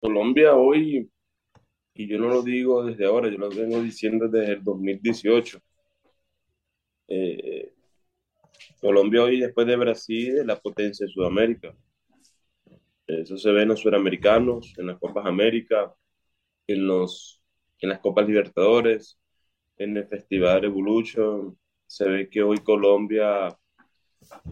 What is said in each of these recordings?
Colombia hoy, y yo no lo digo desde ahora, yo lo vengo diciendo desde el 2018. eh, Colombia hoy, después de Brasil, es la potencia de Sudamérica. Eso se ve en los suramericanos, en las Copas América, en los, en las Copas Libertadores, en el Festival Evolution. Se ve que hoy Colombia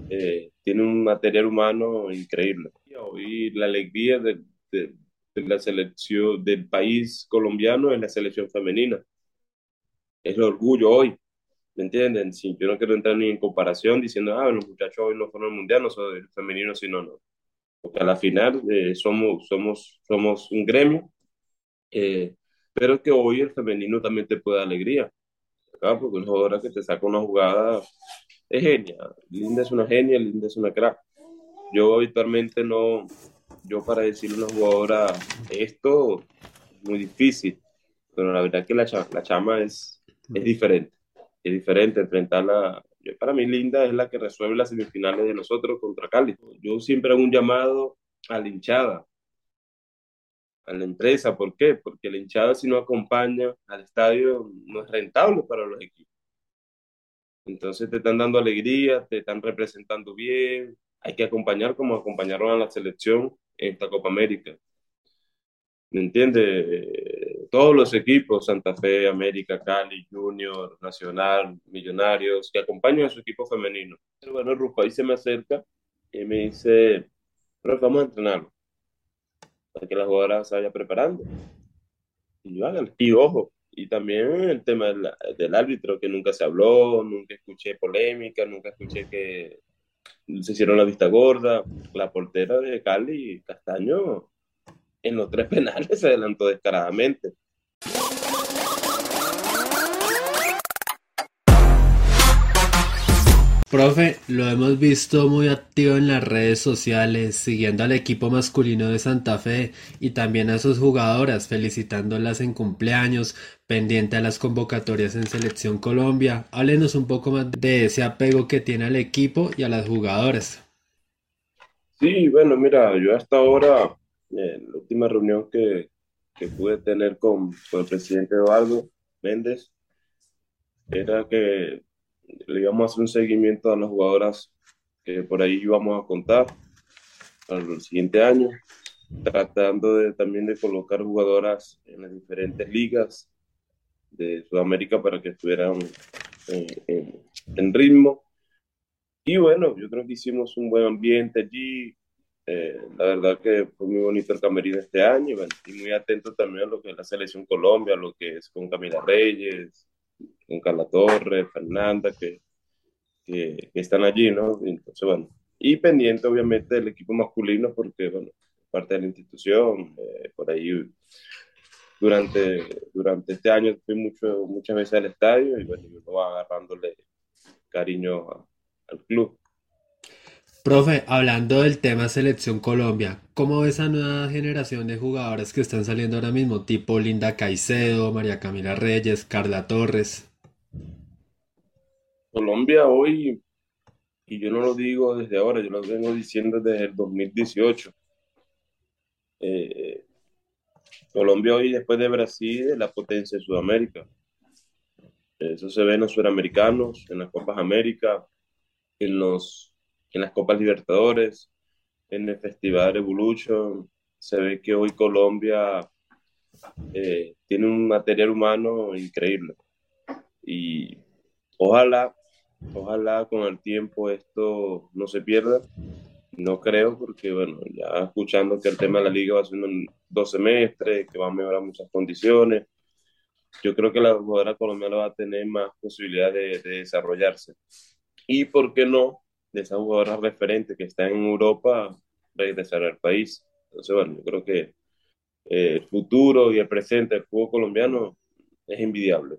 eh, tiene un material humano increíble. Hoy la alegría de, de- de la selección del país colombiano es la selección femenina. Es el orgullo hoy, ¿me entienden? Sí, yo no quiero entrar ni en comparación diciendo, ah, los muchachos hoy no fueron al mundial, no son el femenino, sino no. Porque a la final eh, somos, somos, somos un gremio, eh, pero que hoy el femenino también te puede dar alegría, ¿verdad? Porque una jugadora que te saca una jugada es genia. Linda es una genia, Linda es una crack. Yo habitualmente no, yo para decirle a una jugadora esto es muy difícil, pero la verdad que la, cha- la chama es, es diferente, es diferente enfrentarla. yo- Para mí Linda es la que resuelve las semifinales de nosotros contra Cali. Yo siempre hago un llamado a la hinchada, a la empresa, ¿por qué? Porque la hinchada si no acompaña al estadio no es rentable para los equipos. Entonces te están dando alegría, te están representando bien, hay que acompañar como acompañaron a la selección en esta Copa América. ¿Me entiendes? Todos los equipos, Santa Fe, América, Cali, Junior, Nacional, Millonarios, que acompañan a su equipo femenino. Pero bueno, Rufo ahí se me acerca y me dice, pero vamos a entrenarlo para que la jugadora se vaya preparando. Y yo hágale. Y ojo, y también el tema del, del árbitro, que nunca se habló, nunca escuché polémica, nunca escuché que se hicieron la vista gorda. La portera de Cali, Castaño, en los tres penales se adelantó descaradamente. Profe, lo hemos visto muy activo en las redes sociales, siguiendo al equipo masculino de Santa Fe y también a sus jugadoras, felicitándolas en cumpleaños, pendiente a las convocatorias en Selección Colombia. Háblenos un poco más de ese apego que tiene al equipo y a las jugadoras. Sí, bueno, mira, yo hasta ahora, la última reunión que, que pude tener con, con el presidente Eduardo Méndez, era que le íbamos a hacer un seguimiento a las jugadoras que por ahí íbamos a contar para el siguiente año, tratando de, también de colocar jugadoras en las diferentes ligas de Sudamérica para que estuvieran en, en- en ritmo. Y bueno, yo creo que hicimos un buen ambiente allí. Eh, la verdad que fue muy bonito el camerino este año y, y muy atento también a lo que es la selección Colombia, lo que es con Camila Reyes, con Carla Torres, Fernanda, que, que, que están allí, ¿no? Entonces, bueno, y pendiente obviamente del equipo masculino porque, bueno, parte de la institución, eh, por ahí durante, durante este año fui mucho, muchas veces al estadio y bueno, uno va agarrándole cariño a- al club. Profe, hablando del tema Selección Colombia, ¿cómo ve esa nueva generación de jugadoras que están saliendo ahora mismo? Tipo Linda Caicedo, María Camila Reyes, Carla Torres. Colombia hoy, y yo no lo digo desde ahora, yo lo vengo diciendo desde el 2018. eh, Colombia hoy, después de Brasil, es la potencia de Sudamérica. Eso se ve en los suramericanos, en las Copas América, en los, en las Copas Libertadores, en el Festival Evolution. Se ve que hoy Colombia eh, tiene un material humano increíble. Y ojalá, ojalá con el tiempo esto no se pierda. No creo, porque bueno, ya escuchando que el tema de la liga va en dos semestres, que va a mejorar muchas condiciones. Yo creo que la jugadora colombiana va a tener más posibilidades de, de desarrollarse. Y por qué no, de esas jugadoras referentes que están en Europa, regresar al país. Entonces, bueno, yo creo que eh, el futuro y el presente del fútbol colombiano es envidiable.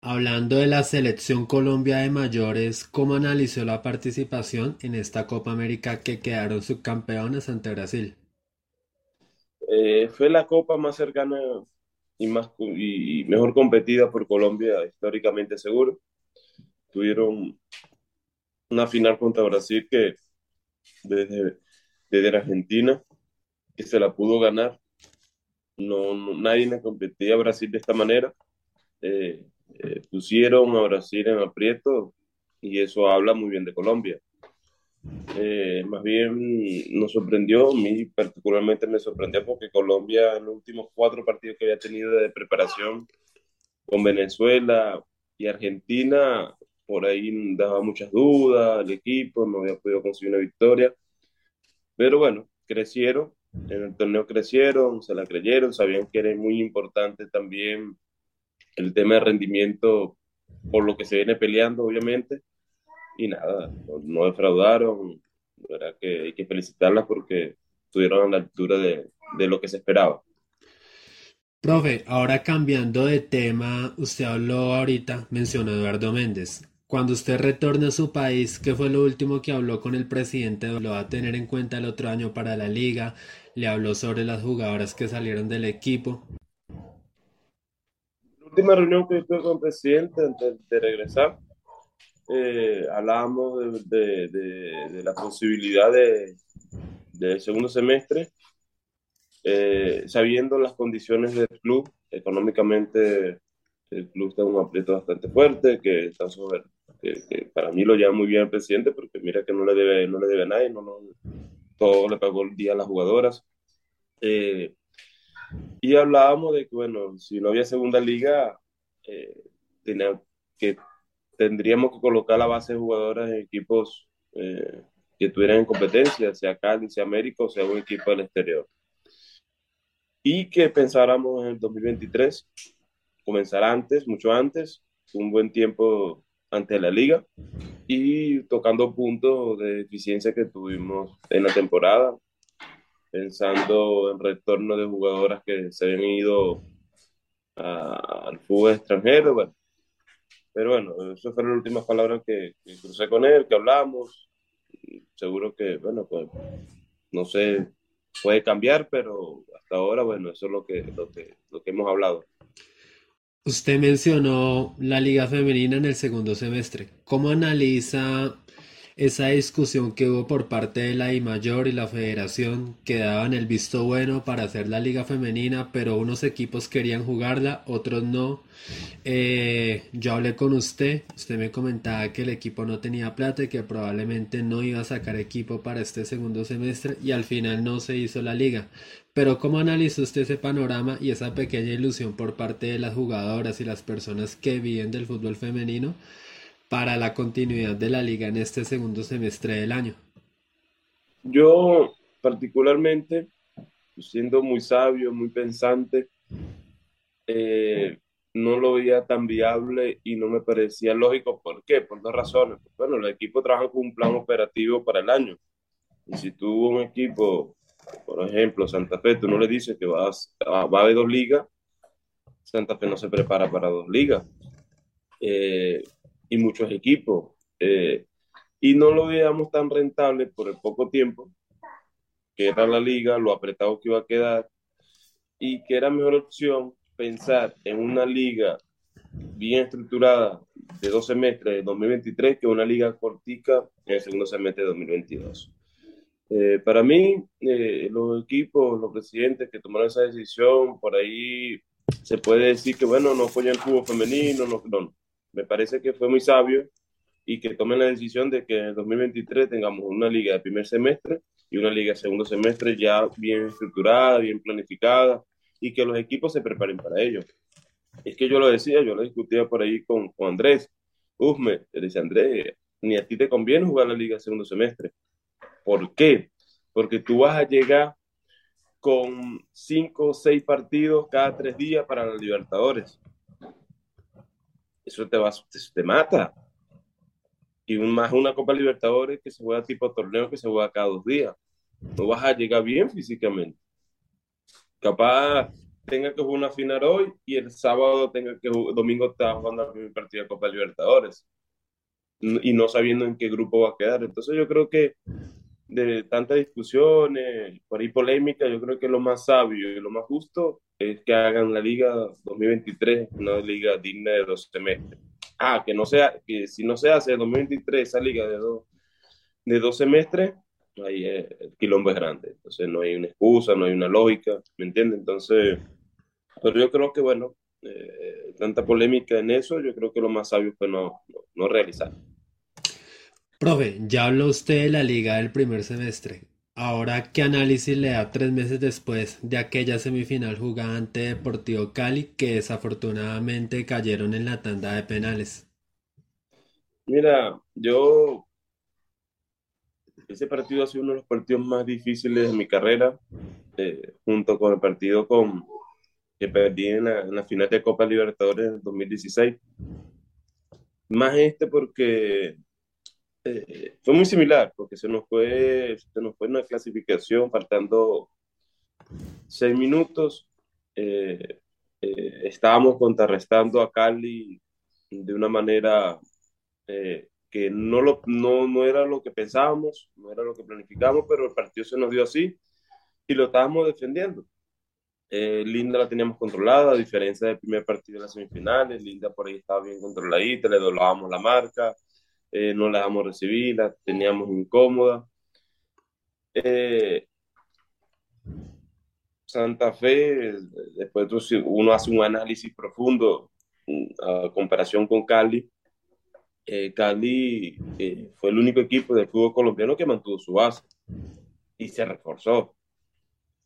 Hablando de la Selección Colombia de mayores, ¿cómo analizó la participación en esta Copa América que quedaron subcampeones ante Brasil? Eh, fue la copa más cercana y, más, y mejor competida por Colombia, históricamente seguro. Tuvieron una final contra Brasil que desde, Argentina que se la pudo ganar. No, nadie le competía a Brasil de esta manera. Eh, eh, pusieron a Brasil en aprieto y eso habla muy bien de Colombia. Eh, más bien nos sorprendió, a mí particularmente me sorprendió porque Colombia en los últimos cuatro partidos que había tenido de preparación con Venezuela y Argentina, por ahí daba muchas dudas, el equipo no había podido conseguir una victoria, pero bueno, crecieron, en el torneo crecieron, se la creyeron, sabían que era muy importante también el tema de rendimiento por lo que se viene peleando, obviamente, y nada, no, defraudaron, ¿verdad? que hay que felicitarlas porque estuvieron a la altura de, de lo que se esperaba. Profe, ahora cambiando de tema, usted habló ahorita, mencionó Eduardo Méndez. Cuando usted retorne a su país, ¿qué fue lo último que habló con el presidente? ¿Lo va a tener en cuenta el otro año para la liga? ¿Le habló sobre las jugadoras que salieron del equipo? Última reunión que tuve con el presidente antes de regresar, eh, hablábamos de, de, la posibilidad de, del segundo semestre, eh, sabiendo las condiciones del club, económicamente el club está en un aprieto bastante fuerte, que está sobre que, para mí lo lleva muy bien el presidente, porque mira que no le debe, no le debe a nadie, no, no, todo le pagó el día a las jugadoras. Eh, y hablábamos de que, bueno, si no había segunda liga, eh, tendríamos que colocar la base de jugadoras en equipos eh, que tuvieran en competencia, sea Cali, sea América o sea un equipo del exterior. Y que pensáramos en el 2023, comenzar antes, mucho antes, un buen tiempo ante la liga y tocando puntos de eficiencia que tuvimos en la temporada, pensando en retorno de jugadoras que se habían ido al fútbol extranjero. Bueno. Pero bueno, esas fueron las últimas palabras que, crucé con él, que hablamos. Seguro que, bueno, pues no sé, puede cambiar, pero hasta ahora, bueno, eso es lo que, lo que, lo que hemos hablado. Usted mencionó la liga femenina en el segundo semestre. ¿Cómo analiza esa discusión que hubo por parte de la I Mayor y la Federación que daban el visto bueno para hacer la liga femenina, pero unos equipos querían jugarla, otros no. Eh, yo hablé con usted, usted me comentaba que el equipo no tenía plata y que probablemente no iba a sacar equipo para este segundo semestre y al final no se hizo la liga. Pero ¿cómo analizó usted ese panorama y esa pequeña ilusión por parte de las jugadoras y las personas que viven del fútbol femenino? Para la continuidad de la liga en este segundo semestre del año? Yo particularmente, siendo muy sabio, muy pensante, eh, no lo veía tan viable y no me parecía lógico. ¿Por qué? Por dos razones. Bueno, el equipo trabaja con un plan operativo para el año. Y si tú un equipo, por ejemplo, Santa Fe, tú no le dices que vas, va a haber dos ligas, Santa Fe no se prepara para dos ligas. Eh, y muchos equipos. Eh, y no lo veíamos tan rentable por el poco tiempo que era la liga, lo apretado que iba a quedar, y que era mejor opción pensar en una liga bien estructurada de dos semestres de 2023 que una liga cortica en el segundo semestre de 2022. Eh, para mí, eh, los equipos, los presidentes que tomaron esa decisión, por ahí se puede decir que, bueno, no apoyan el fútbol femenino, no, no, me parece que fue muy sabio y que tomen la decisión de que en el 2023 tengamos una liga de primer semestre y una liga de segundo semestre ya bien estructurada, bien planificada y que los equipos se preparen para ello. Es que yo lo decía, yo lo discutía por ahí con, con Andrés. Uf, me dice Andrés, ni a ti te conviene jugar la liga de segundo semestre. ¿Por qué? Porque tú vas a llegar con cinco o seis partidos cada tres días para los Libertadores eso te, va, te, mata. Y más una Copa Libertadores que se juega tipo torneo que se juega cada dos días. No vas a llegar bien físicamente. Capaz tenga que jugar una final hoy y el sábado tenga que jugar, domingo está jugando la primera partida de Copa Libertadores y no sabiendo en qué grupo va a quedar. Entonces yo creo que de tantas discusiones, por ahí polémica, yo creo que lo más sabio y lo más justo es que hagan la liga 2023 una liga digna de dos semestres. Ah, que no sea, que si no se hace 2023 esa liga de dos, de dos semestres, ahí el quilombo es grande. Entonces no hay una excusa, no hay una lógica, ¿me entiendes? Entonces, pero yo creo que, bueno, eh, tanta polémica en eso, yo creo que lo más sabio fue no, no, no realizar. Profe, ya habló usted de la liga del primer semestre. Ahora, ¿qué análisis le da tres meses después de aquella semifinal jugada ante Deportivo Cali que desafortunadamente cayeron en la tanda de penales? Mira, yo, ese partido ha sido uno de los partidos más difíciles de mi carrera, eh, junto con el partido con, que perdí en la, final de Copa Libertadores en 2016. Más este porque eh, fue muy similar, porque se nos fue, se nos fue una clasificación faltando seis minutos. Eh, eh, estábamos contrarrestando a Cali de una manera que no, lo, no, no era lo que pensábamos, no era lo que planificamos, pero el partido se nos dio así y lo estábamos defendiendo. Linda la teníamos controlada, a diferencia del primer partido de las semifinales. Linda por ahí estaba bien controladita, le doblábamos la marca, eh, no la dejamos recibir, la teníamos incómoda. Eh, Santa Fe, después uno hace un análisis profundo a comparación con Cali. Eh, Cali fue el único equipo del fútbol colombiano que mantuvo su base y se reforzó.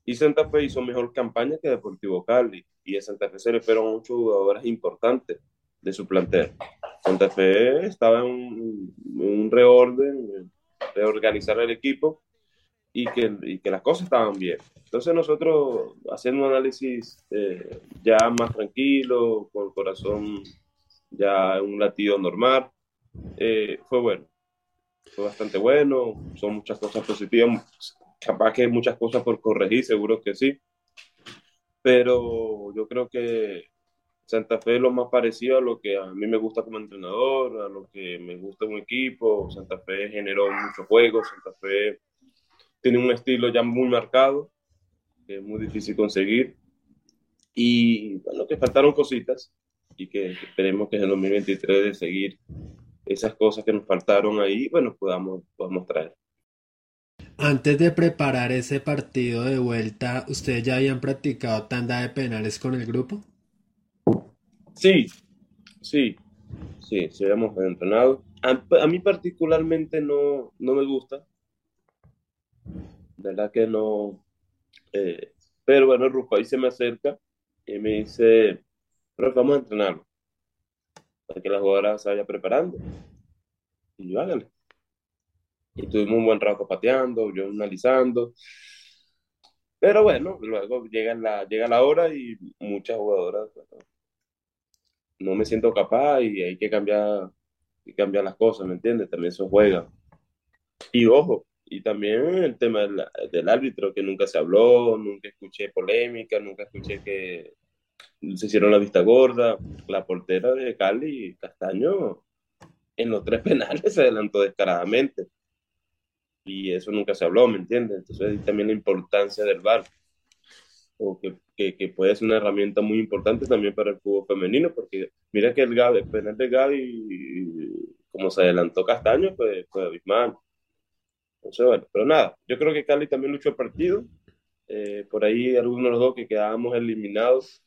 Y Santa Fe hizo mejor campaña que Deportivo Cali. Y a Santa Fe se le fueron muchos jugadores importantes de su plantel. Santa Fe estaba en un, reorden, reorganizar el equipo y que, y que, las cosas estaban bien. Entonces nosotros haciendo un análisis eh, ya más tranquilo, con el corazón ya un latido normal, eh, fue bueno. Fue bastante bueno, son muchas cosas positivas, capaz que hay muchas cosas por corregir, seguro que sí, pero yo creo que Santa Fe es lo más parecido a lo que a mí me gusta como entrenador, a lo que me gusta un equipo. Santa Fe generó muchos juegos, Santa Fe tiene un estilo ya muy marcado, que es muy difícil conseguir. Y bueno, que faltaron cositas y que esperemos que en el 2023 de seguir esas cosas que nos faltaron ahí, bueno, podamos, podamos traer. Antes de preparar ese partido de vuelta, ¿ustedes ya habían practicado tanda de penales con el grupo? Sí, sí, sí, sí hemos entrenado. A, mí particularmente no, no me gusta. De verdad que no. Eh, pero bueno, ahí se me acerca y me dice, vamos a entrenarlo. Para que la jugadora se vaya preparando. Y yo hágale. Y tuvimos un buen rato pateando, yo analizando. Pero bueno, luego llega la, llega la hora y muchas jugadoras no me siento capaz y hay que cambiar, y cambiar las cosas, ¿me entiendes? También eso juega. Y ojo, y también el tema del, árbitro, que nunca se habló, nunca escuché polémica, nunca escuché que se hicieron la vista gorda. La portera de Cali, Castaño, en los tres penales se adelantó descaradamente. Y eso nunca se habló, ¿me entiendes? Entonces también la importancia del VAR o que, que, puede ser una herramienta muy importante también para el fútbol femenino, porque mira que el, Gaby, el penal de Gaby, como se adelantó Castaño, pues fue abismal. Entonces, bueno, pero nada, yo creo que Cali también luchó el partido. Eh, por ahí algunos de los dos que quedábamos eliminados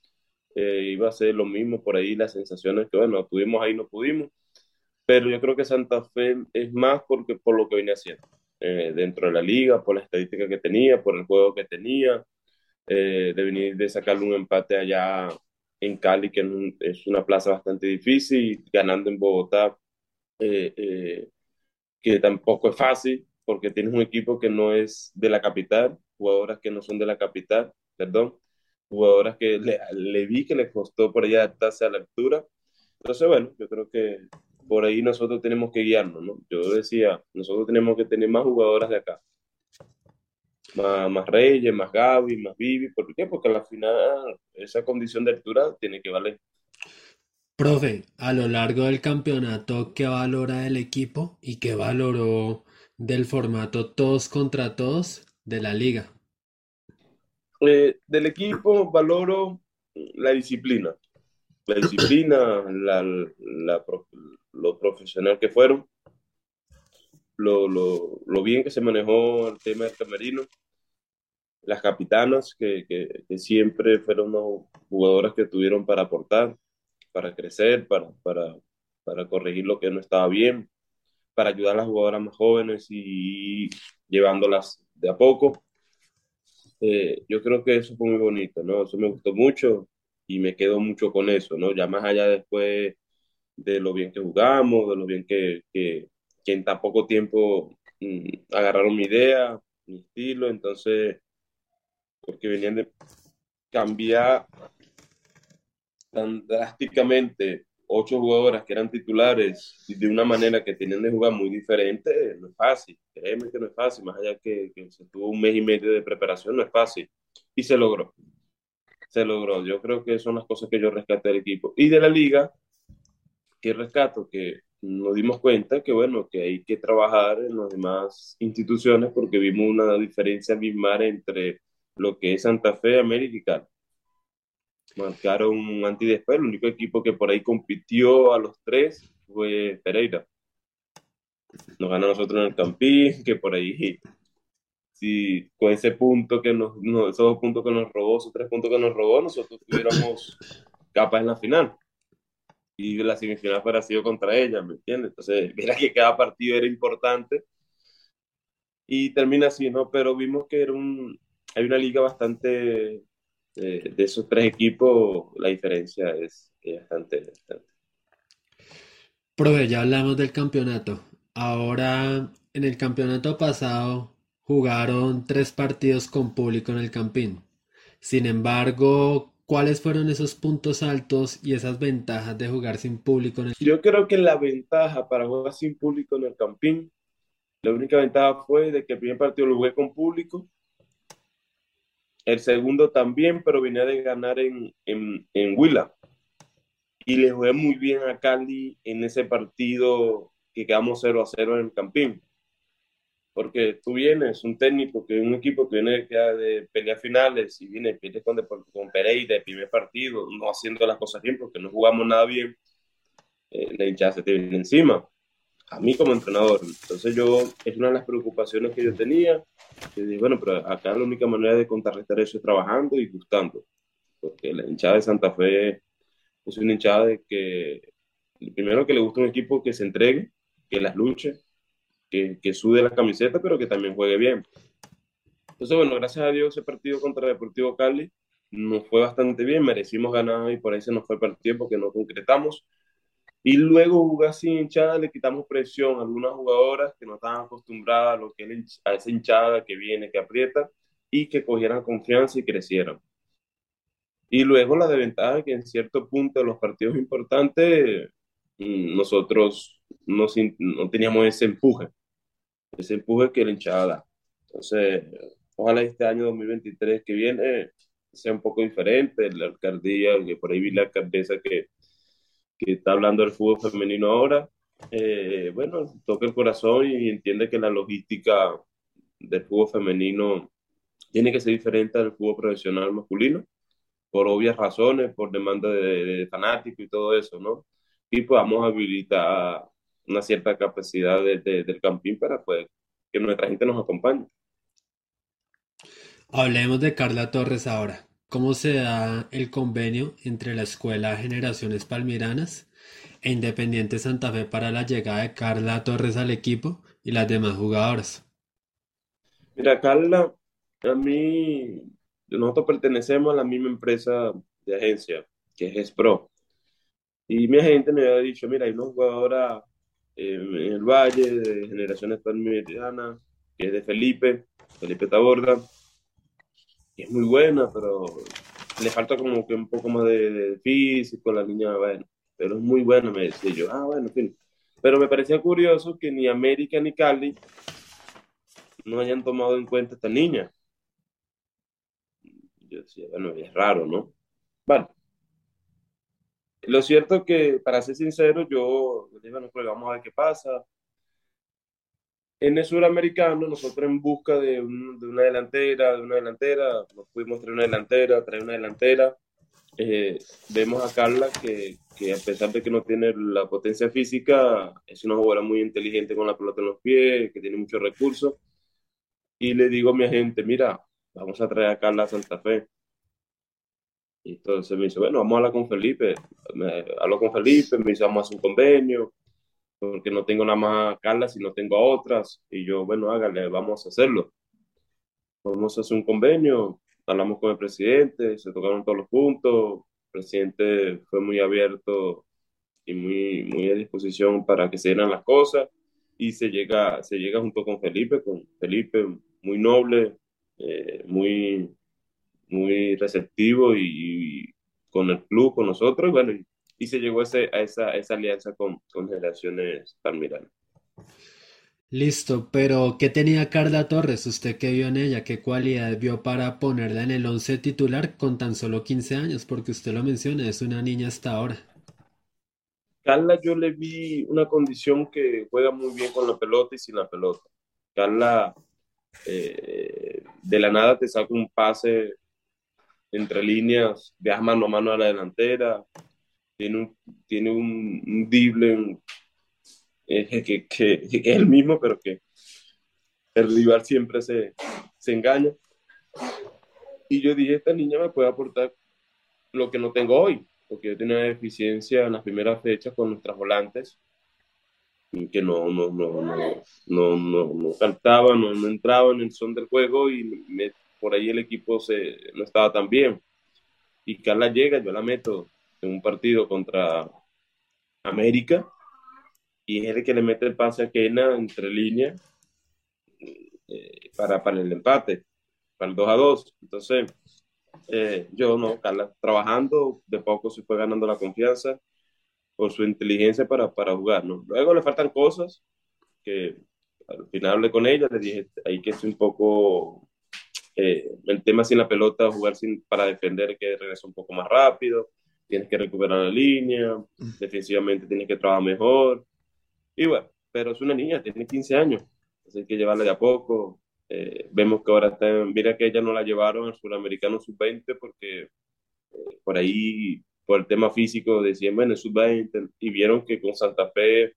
eh, iba a ser lo mismo, por ahí las sensaciones que, bueno, tuvimos ahí, no pudimos. Pero yo creo que Santa Fe es más porque, por lo que venía haciendo eh, dentro de la liga, por la estadística que tenía, por el juego que tenía, eh, de venir de sacarle un empate allá en Cali, que es una plaza bastante difícil, ganando en Bogotá, eh, eh, que tampoco es fácil, porque tienes un equipo que no es de la capital, jugadoras que no son de la capital, perdón, jugadoras que le, le vi que les costó por allá adaptarse a la altura. Entonces, bueno, yo creo que por ahí nosotros tenemos que guiarnos, ¿no? Yo decía, nosotros tenemos que tener más jugadoras de acá más, Reyes, más Gaby, más Vivi. ¿Por qué? Porque al final esa condición de altura tiene que valer. Profe, a lo largo del campeonato, ¿qué valora el equipo y qué valoró del formato todos contra todos de la liga? Eh, del equipo valoro la disciplina, la disciplina, la, lo profesional que fueron. lo, lo, lo, bien que se manejó el tema del camerino. Las capitanas, que, que, siempre fueron jugadoras que tuvieron para aportar, para crecer, para, para, para corregir lo que no estaba bien, para ayudar a las jugadoras más jóvenes y llevándolas de a poco. Eh, yo creo que eso fue muy bonito, ¿no? Eso me gustó mucho y me quedo mucho con eso, ¿no? Ya más allá después de lo bien que jugamos, de lo bien que, que, en tan poco tiempo mm, agarraron mi idea, mi estilo, entonces, porque venían de cambiar tan drásticamente ocho jugadoras que eran titulares y de una manera que tenían de jugar muy diferente, no es fácil. Créeme que no es fácil, más allá que, que se tuvo un mes y medio de preparación, no es fácil. Y se logró. Se logró. Yo creo que son las cosas que yo rescaté del equipo. Y de la liga, que rescato, que nos dimos cuenta que, bueno, que hay que trabajar en las demás instituciones porque vimos una diferencia abismal entre lo que es Santa Fe, Cali marcaron un anti después. El único equipo que por ahí compitió a los tres fue Pereira. Nos ganó nosotros en el Campín, que por ahí, si con ese punto que nos, esos dos puntos que nos robó, esos tres puntos que nos robó, nosotros tuviéramos capas en la final. Y la semifinal fuera sido contra ella, ¿me entiendes? Entonces, mira que cada partido era importante. Y termina así, ¿no? Pero vimos que era un, hay una liga bastante de, esos tres equipos, la diferencia es, bastante, bastante. Profe, ya hablamos del campeonato. Ahora, en el campeonato pasado, jugaron tres partidos con público en el Campín. Sin embargo, ¿cuáles fueron esos puntos altos y esas ventajas de jugar sin público en el Yo creo que la ventaja para jugar sin público en el Campín, la única ventaja fue de que el primer partido lo jugué con público el segundo también, pero venía de ganar en, en, en Huila. Y le jugué muy bien a Cali en ese partido que quedamos 0 a 0 en el Campín. Porque tú vienes, un técnico, que un equipo que viene de pelear finales y viene pelear con, con Pereira, el primer partido, no haciendo las cosas bien porque no jugamos nada bien, eh, la hinchada se te viene encima a mí como entrenador. Entonces yo, es una de las preocupaciones que yo tenía, que dije, bueno, pero acá la única manera de contrarrestar eso es trabajando y gustando, porque la hinchada de Santa Fe es una hinchada de que, primero que le gusta un equipo que se entregue, que las luche, que, que sude la camiseta, pero que también juegue bien. Entonces, bueno, gracias a Dios ese partido contra Deportivo Cali nos fue bastante bien, merecimos ganar y por ahí se nos fue el partido porque no concretamos, y luego jugar sin hinchada, le quitamos presión a algunas jugadoras que no estaban acostumbradas a, lo que a esa hinchada que viene, que aprieta, y que cogieran confianza y crecieran. Y luego la desventaja que en cierto punto de los partidos importantes mm, nosotros no, no teníamos ese empuje, ese empuje que la hinchada da. Entonces, ojalá este año 2023 que viene sea un poco diferente, la alcaldía, que por ahí vi la alcaldesa que que está hablando del fútbol femenino ahora, eh, bueno, toca el corazón y entiende que la logística del fútbol femenino tiene que ser diferente al fútbol profesional masculino, por obvias razones, por demanda de, fanáticos y todo eso, ¿no? Y podamos habilitar una cierta capacidad del campín para pues, que nuestra gente nos acompañe. Hablemos de Carla Torres ahora. ¿Cómo se da el convenio entre la Escuela Generaciones Palmiranas e Independiente Santa Fe para la llegada de Carla Torres al equipo y las demás jugadoras? Mira, Carla, a mí, nosotros pertenecemos a la misma empresa de agencia, que es Pro. Y mi agente me había dicho, mira, hay una jugadora en el Valle de Generaciones Palmiranas, que es de Felipe, Felipe Taborda es muy buena, pero le falta como que un poco más de, físico, la niña, bueno, pero es muy buena, me decía yo, ah, bueno, en. Pero me parecía curioso que ni América ni Cali no hayan tomado en cuenta esta niña. Yo decía, bueno, es raro, ¿no? Bueno. Lo cierto es que, para ser sincero, yo dije, bueno, pues vamos a ver qué pasa en el suramericano, nosotros en busca de, una delantera, de una delantera, nos pudimos traer una delantera, traer una delantera, eh, vemos a Carla que, que, a pesar de que no tiene la potencia física, es una jugadora muy inteligente con la pelota en los pies, que tiene muchos recursos. Y le digo a mi agente, mira, vamos a traer a Carla a Santa Fe. Y entonces me dice, bueno, vamos a hablar con Felipe. Me, hablo con Felipe, me dice, vamos a hacer un convenio, porque no tengo nada más a Carla, si no tengo a otras. Y yo, bueno, hágale, vamos a hacerlo. Vamos a hacer un convenio, hablamos con el presidente, se tocaron todos los puntos, el presidente fue muy abierto y muy, muy a disposición para que se dieran las cosas y se llega, se llega junto con Felipe, con Felipe muy noble, eh, muy, muy receptivo y, con el club, con nosotros, y bueno, y, se llegó a, ese, a, esa, esa, alianza con, con Generaciones Palmiranas. Listo, pero ¿qué tenía Carla Torres? ¿Usted qué vio en ella? ¿Qué cualidades vio para ponerla en el once titular con tan solo 15 años? Porque usted lo menciona, es una niña hasta ahora. Carla, yo le vi una condición que juega muy bien con la pelota y sin la pelota. Carla, eh, de la nada te saca un pase entre líneas, viaja mano a mano a la delantera, tiene un, tiene un, un eh, que, que, es el mismo, pero que el rival siempre se, se engaña. Y yo dije, esta niña me puede aportar lo que no tengo hoy, porque yo tenía una deficiencia en las primeras fechas con nuestras volantes, que no, no, no, no, no, no, no cantaban, no, no entraban en el son del juego y por ahí el equipo se, no estaba tan bien. Y Carla llega, yo la meto en un partido contra América y es el que le mete el pase a Kena entre líneas eh, para, para el empate, para el 2 a 2. Entonces, eh, yo no, Carla, trabajando, de poco se fue ganando la confianza por su inteligencia para, para jugar, ¿no? Luego le faltan cosas que al final hablé con ella, le dije, hay que ser un poco, eh, el tema sin la pelota, jugar sin, para defender, que regresa un poco más rápido, tienes que recuperar la línea, defensivamente tienes que trabajar mejor, y bueno, pero es una niña, tiene 15 años, así que llevarla de a poco. Eh, vemos que ahora está, mira que ella no la llevaron al Suramericano Sub-20 porque eh, por ahí, por el tema físico, decían, bueno, Sub-20, y vieron que con Santa Fe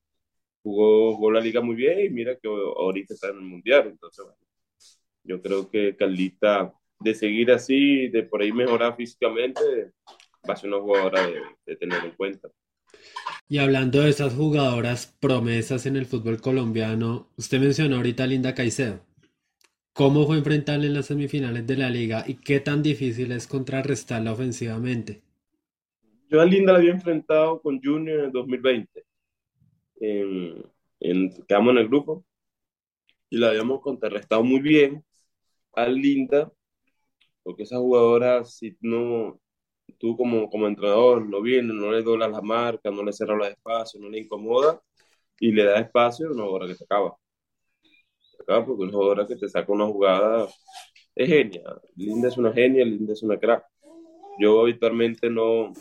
jugó, jugó, la liga muy bien y mira que ahorita está en el Mundial. Entonces, bueno, yo creo que Carlita, de seguir así, de por ahí mejorar físicamente, va a ser una jugadora de, de tener en cuenta. Y hablando de esas jugadoras promesas en el fútbol colombiano, usted mencionó ahorita a Linda Caicedo. ¿Cómo fue enfrentarla en las semifinales de la liga y qué tan difícil es contrarrestarla ofensivamente? Yo a Linda la había enfrentado con Junior en el 2020. En, en, quedamos en el grupo y la habíamos contrarrestado muy bien a Linda, porque esa jugadora, si no, tú como, como entrenador no viene, no le doblas la marca, no le cierras los espacios, no le incomoda y le da espacio, una hora que se acaba. Acaba porque una jugadora que te saca una jugada es genia. Linda es una genia, Linda es una crack. Yo habitualmente no,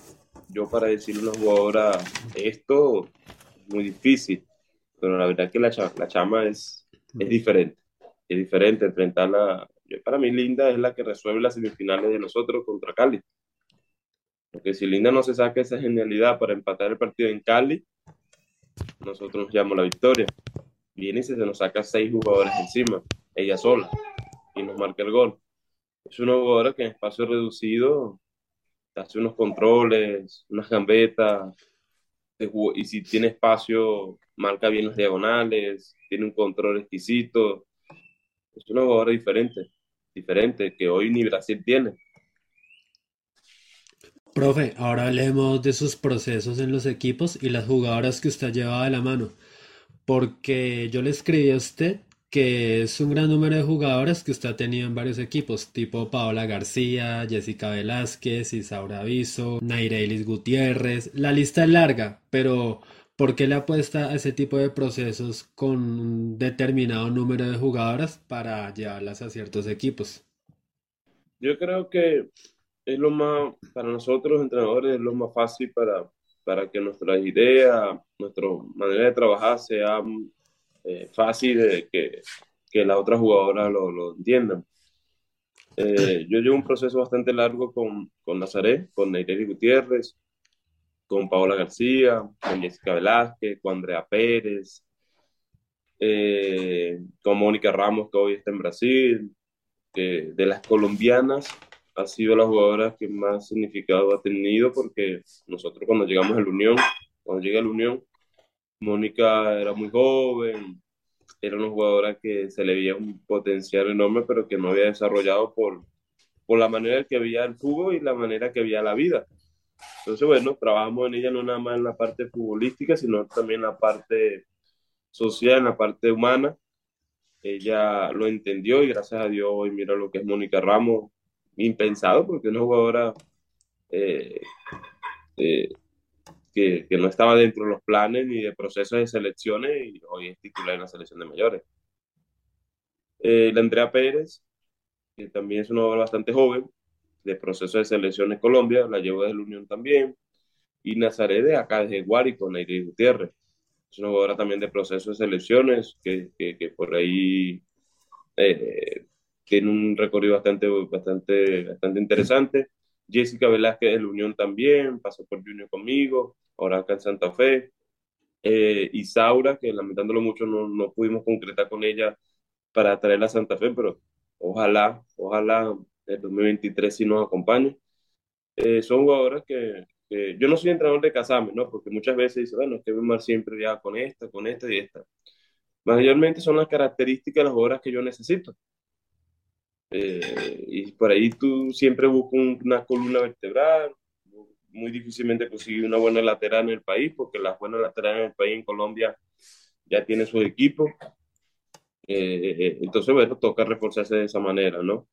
yo para decirle a una jugadora esto es muy difícil, pero la verdad es que la, chama, la chama es, es diferente. Es diferente enfrentarla. Para mí, Linda es la que resuelve las semifinales de nosotros contra Cali. Porque si Linda no se saca esa genialidad para empatar el partido en Cali, nosotros nos llamamos la victoria. Viene y se nos saca seis jugadores encima, ella sola, y nos marca el gol. Es una jugadora que en espacio reducido hace unos controles, unas gambetas, y si tiene espacio, marca bien las diagonales, tiene un control exquisito. Es una jugadora diferente, diferente, que hoy ni Brasil tiene. Profe, ahora hablemos de sus procesos en los equipos y las jugadoras que usted llevaba de la mano. Porque yo le escribí a usted que es un gran número de jugadoras que usted ha tenido en varios equipos, tipo Paola García, Jessica Velázquez, Isaura Aviso, Nairelis Gutiérrez. La lista es larga, pero ¿por qué le apuesta a ese tipo de procesos con un determinado número de jugadoras para llevarlas a ciertos equipos? Yo creo que es lo más, para nosotros entrenadores, es lo más fácil para, para que nuestras ideas, nuestra manera de trabajar sea eh, fácil de que, que la otra jugadora lo, lo entiendan. Eh, yo llevo un proceso bastante largo con, con Nazaret, con Neireli Gutiérrez, con Paola García, con Jessica Velázquez, con Andrea Pérez, eh, con Mónica Ramos, que hoy está en Brasil. de las colombianas, ha sido la jugadora que más significado ha tenido porque nosotros cuando llegamos a la Unión, cuando llegué a la Unión, Mónica era muy joven, era una jugadora que se le veía un potencial enorme, pero que no había desarrollado por, por la manera que había el fútbol y la manera que había la vida. Entonces, bueno, trabajamos en ella no nada más en la parte futbolística, sino también en la parte social, en la parte humana. Ella lo entendió y gracias a Dios hoy mira lo que es Mónica Ramos, impensado, porque una jugadora eh, eh, que, no estaba dentro de los planes ni de procesos de selecciones y hoy es titular en la selección de mayores. Eh, la Andrea Pérez, que también es una jugadora bastante joven, de proceso de selecciones Colombia, la llevo desde la Unión también, y Nazaret de acá, desde Guárico, Neyri Gutiérrez. Es una jugadora también de proceso de selecciones, que por ahí eh, tiene un recorrido bastante, bastante, bastante interesante. Jessica Velázquez de la Unión también, pasó por Junior conmigo, ahora acá en Santa Fe. Eh, Isaura, que lamentándolo mucho no, no pudimos concretar con ella para traerla a Santa Fe, pero ojalá, ojalá el 2023 sí nos acompañe. Eh, son jugadoras que, que, yo no soy entrenador de Casame, ¿no? Porque muchas veces dice, bueno, es que mal siempre ya con esta, con esta y esta. Mayormente son las características de las jugadoras que yo necesito. Eh, y por ahí tú siempre buscas una columna vertebral, muy difícilmente consigues una buena lateral en el país, porque las buenas laterales en el país, en Colombia, ya tienen su equipo. Eh, entonces, bueno, toca reforzarse de esa manera, ¿no?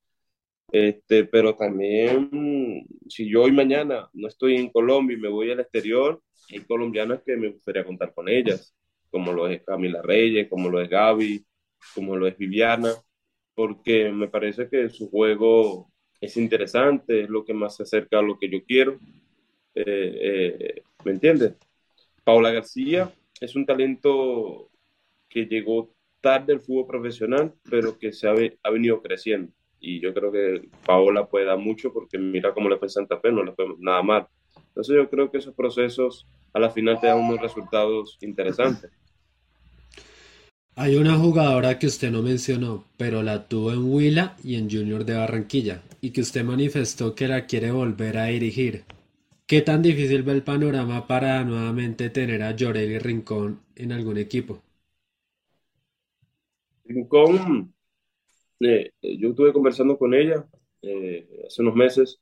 Este, pero también, si yo hoy mañana no estoy en Colombia y me voy al exterior, hay colombianas que me gustaría contar con ellas, como lo es Camila Reyes, como lo es Gaby, como lo es Viviana porque me parece que su juego es interesante, es lo que más se acerca a lo que yo quiero. Eh, eh, ¿Me entiendes? Paula García es un talento que llegó tarde al fútbol profesional, pero que se ha, venido creciendo. Y yo creo que Paola puede dar mucho porque mira cómo le fue Santa Fe, no le fue nada mal. Entonces yo creo que esos procesos a la final te dan unos resultados interesantes. Hay una jugadora que usted no mencionó, pero la tuvo en Huila y en Junior de Barranquilla, y que usted manifestó que la quiere volver a dirigir. ¿Qué tan difícil ve el panorama para nuevamente tener a y Rincón en algún equipo? Rincón, eh, yo estuve conversando con ella eh, hace unos meses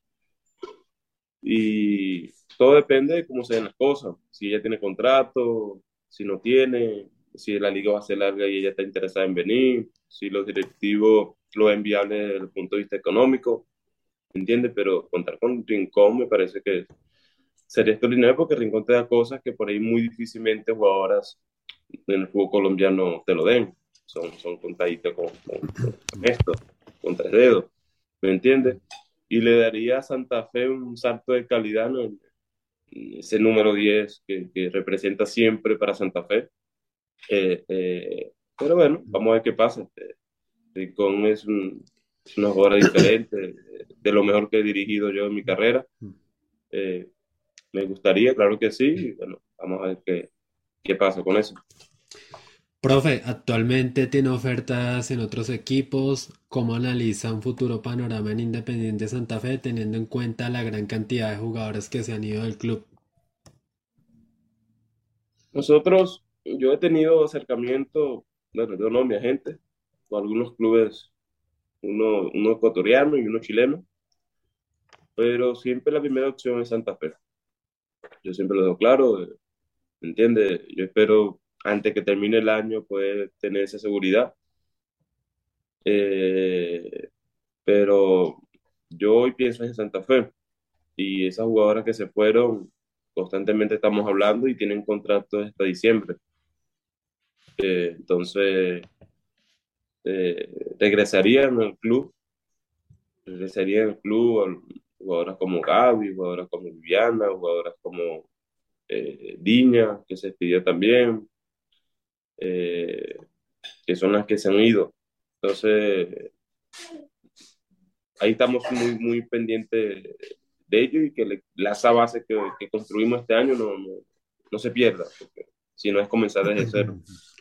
y todo depende de cómo se den las cosas. Si ella tiene contrato, si no tiene, si la liga va a ser larga y ella está interesada en venir, si los directivos lo ven viable desde el punto de vista económico, ¿entiendes? Pero contar con Rincón me parece que sería extraordinario porque Rincón te da cosas que por ahí muy difícilmente jugadoras en el fútbol colombiano te lo den. Son, son contaditas con, esto, con tres dedos, ¿me entiendes? Y le daría a Santa Fe un salto de calidad, ¿no? ese número 10 que, que representa siempre para Santa Fe eh, eh, pero bueno, vamos a ver qué pasa. Este, Rincón es, una jugadora diferente, de lo mejor que he dirigido yo en mi carrera. Eh, me gustaría, claro que sí. bueno, vamos a ver qué, qué pasa con eso. Profe, actualmente tiene ofertas en otros equipos. ¿Cómo analiza un futuro panorama en Independiente Santa Fe teniendo en cuenta la gran cantidad de jugadores que se han ido del club? Nosotros yo he tenido acercamiento, bueno, yo no, mi agente, con algunos clubes, uno, uno ecuatoriano y uno chileno, pero siempre la primera opción es Santa Fe. Yo siempre lo digo claro, ¿me entiendes? Yo espero antes que termine el año poder tener esa seguridad. Eh, pero yo hoy pienso en Santa Fe y esas jugadoras que se fueron, constantemente estamos hablando y tienen contrato hasta diciembre. Eh, entonces, eh, regresaría en el club, regresaría en el club jugadoras como Gaby, jugadoras como Viviana, jugadoras como eh, Diña, que se despidió también, que son las que se han ido. Entonces, ahí estamos muy, muy pendientes de ello y que la, esa base que, que, construimos este año no, no, no se pierda, porque si no es comenzar desde cero.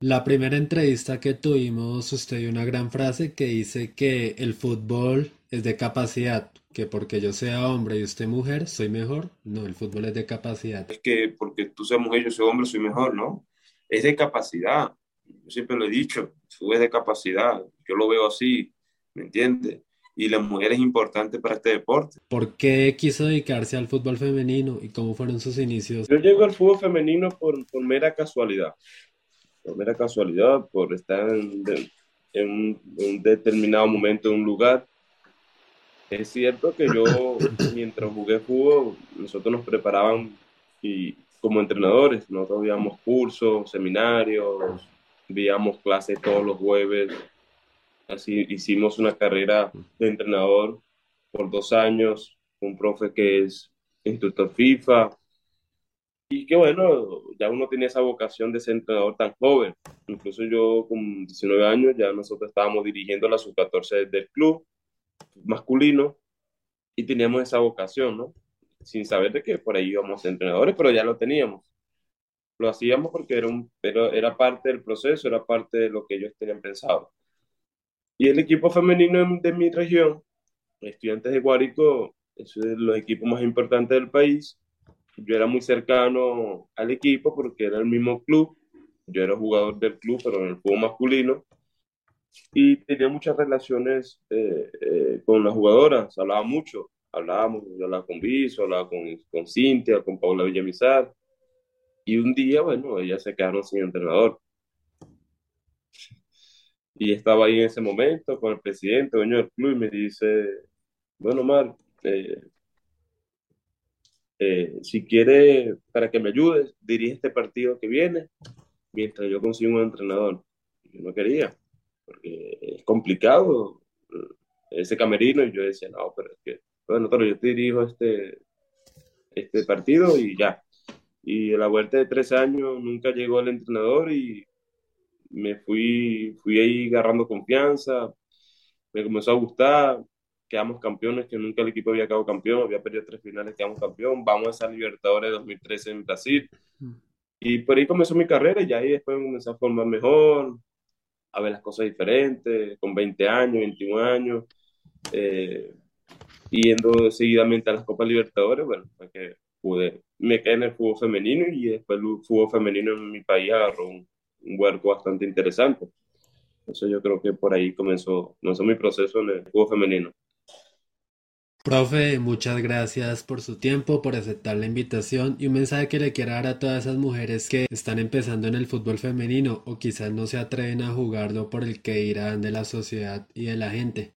La primera entrevista que tuvimos, usted dio una gran frase que dice que el fútbol es de capacidad, que porque yo sea hombre y usted mujer, soy mejor. No, el fútbol es de capacidad. Es que porque tú seas mujer, yo soy hombre, soy mejor, ¿no? Es de capacidad. Yo siempre lo he dicho, fútbol es de capacidad. Yo lo veo así, ¿me entiendes? Y la mujer es importante para este deporte. ¿Por qué quiso dedicarse al fútbol femenino y cómo fueron sus inicios? Yo llego al fútbol femenino por, por mera casualidad por mera casualidad, por estar en, un, determinado momento en un lugar. Es cierto que yo, mientras jugué fútbol, nosotros nos preparaban y, como entrenadores, nosotros veíamos cursos, seminarios, veíamos clases todos los jueves. Así hicimos una carrera de entrenador por dos años, un profe que es instructor FIFA, y que bueno, ya uno tenía esa vocación de ser entrenador tan joven. Incluso yo con 19 años ya nosotros estábamos dirigiendo la sub-14 del club masculino y teníamos esa vocación, ¿no? Sin saber de que por ahí íbamos entrenadores, pero ya lo teníamos. Lo hacíamos porque era, un, pero era parte del proceso, era parte de lo que ellos tenían pensado. Y el equipo femenino de mi región, Estudiantes de Guárico, es uno de los equipos más importantes del país yo era muy cercano al equipo porque era el mismo club. Yo era jugador del club, pero en el fútbol masculino. Y tenía muchas relaciones eh, eh, con las jugadoras. Hablaba mucho. Hablábamos, yo hablaba con Viso, hablaba con, con Cintia, con Paula Villamizar. Y un día, bueno, ellas se quedaron sin entrenador. Y estaba ahí en ese momento con el presidente, dueño del club, y me dice, bueno, Mar, eh, eh, si quiere, para que me ayudes, dirige este partido que viene, mientras yo consigo un entrenador. Yo no quería, porque es complicado eh, ese camerino, y yo decía, no, pero es que, bueno, pero yo te dirijo este, este partido y ya. Y a la vuelta de tres años nunca llegó el entrenador y me fui, fui ahí agarrando confianza, me comenzó a gustar, quedamos campeones, que nunca el equipo había quedado campeón, había perdido tres finales, quedamos campeón, vamos a esa Libertadores 2013 en Brasil. Mm. Y por ahí comenzó mi carrera y ahí después comencé a formar mejor, a ver las cosas diferentes, con 20 años, 21 años, eh, yendo seguidamente a las Copas Libertadores, bueno, que pude, me quedé en el fútbol femenino y después el fútbol femenino en mi país agarró un, un huerco bastante interesante. Entonces yo creo que por ahí comenzó, comenzó mi proceso en el fútbol femenino. Profe, muchas gracias por su tiempo, por aceptar la invitación y un mensaje que le quiera dar a todas esas mujeres que están empezando en el fútbol femenino o quizás no se atreven a jugarlo por el que dirán de la sociedad y de la gente.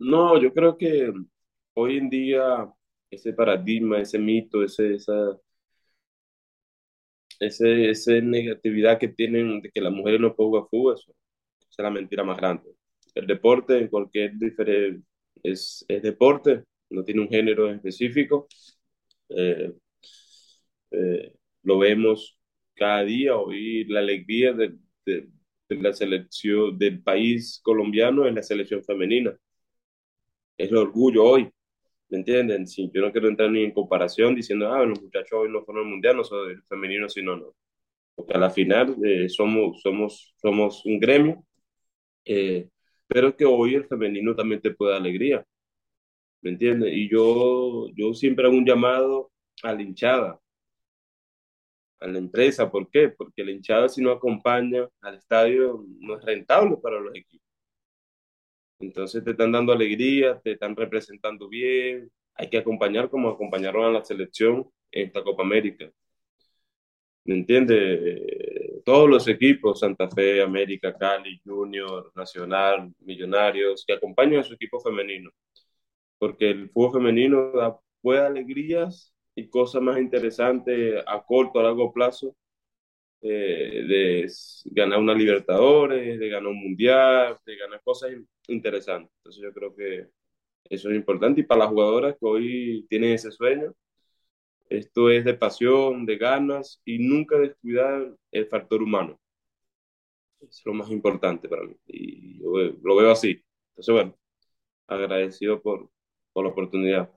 No, yo creo que hoy en día ese paradigma, ese mito, ese, esa, ese, negatividad que tienen de que las mujeres no pueden jugar fútbol, eso es la mentira más grande. El deporte en cualquier diferente es, deporte, no tiene un género específico. Eh, eh, lo vemos cada día, hoy la alegría de, la selección del país colombiano es la selección femenina. Es el orgullo hoy, ¿me entienden? Si yo no quiero entrar ni en comparación diciendo, ah, los muchachos hoy no fueron al mundial, no son el femenino, sino no. Porque a la final eh, somos, somos, somos un gremio pero que hoy el femenino también te puede dar alegría, ¿me entiendes? Y yo, yo siempre hago un llamado a la hinchada, a la empresa, ¿por qué? Porque la hinchada si no acompaña al estadio no es rentable para los equipos. Entonces te están dando alegría, te están representando bien, hay que acompañar como acompañaron a la selección en esta Copa América. ¿Me entiendes? Todos los equipos, Santa Fe, América, Cali, Junior, Nacional, Millonarios, que acompañan a su equipo femenino. Porque el fútbol femenino da puede alegrías y cosas más interesantes a corto, a largo plazo, eh, de ganar una Libertadores, de ganar un Mundial, de ganar cosas interesantes. Entonces yo creo que eso es importante y para las jugadoras que hoy tienen ese sueño, esto es de pasión, de ganas y nunca descuidar el factor humano. Es lo más importante para mí y yo lo veo así. Entonces, bueno, agradecido por, por la oportunidad.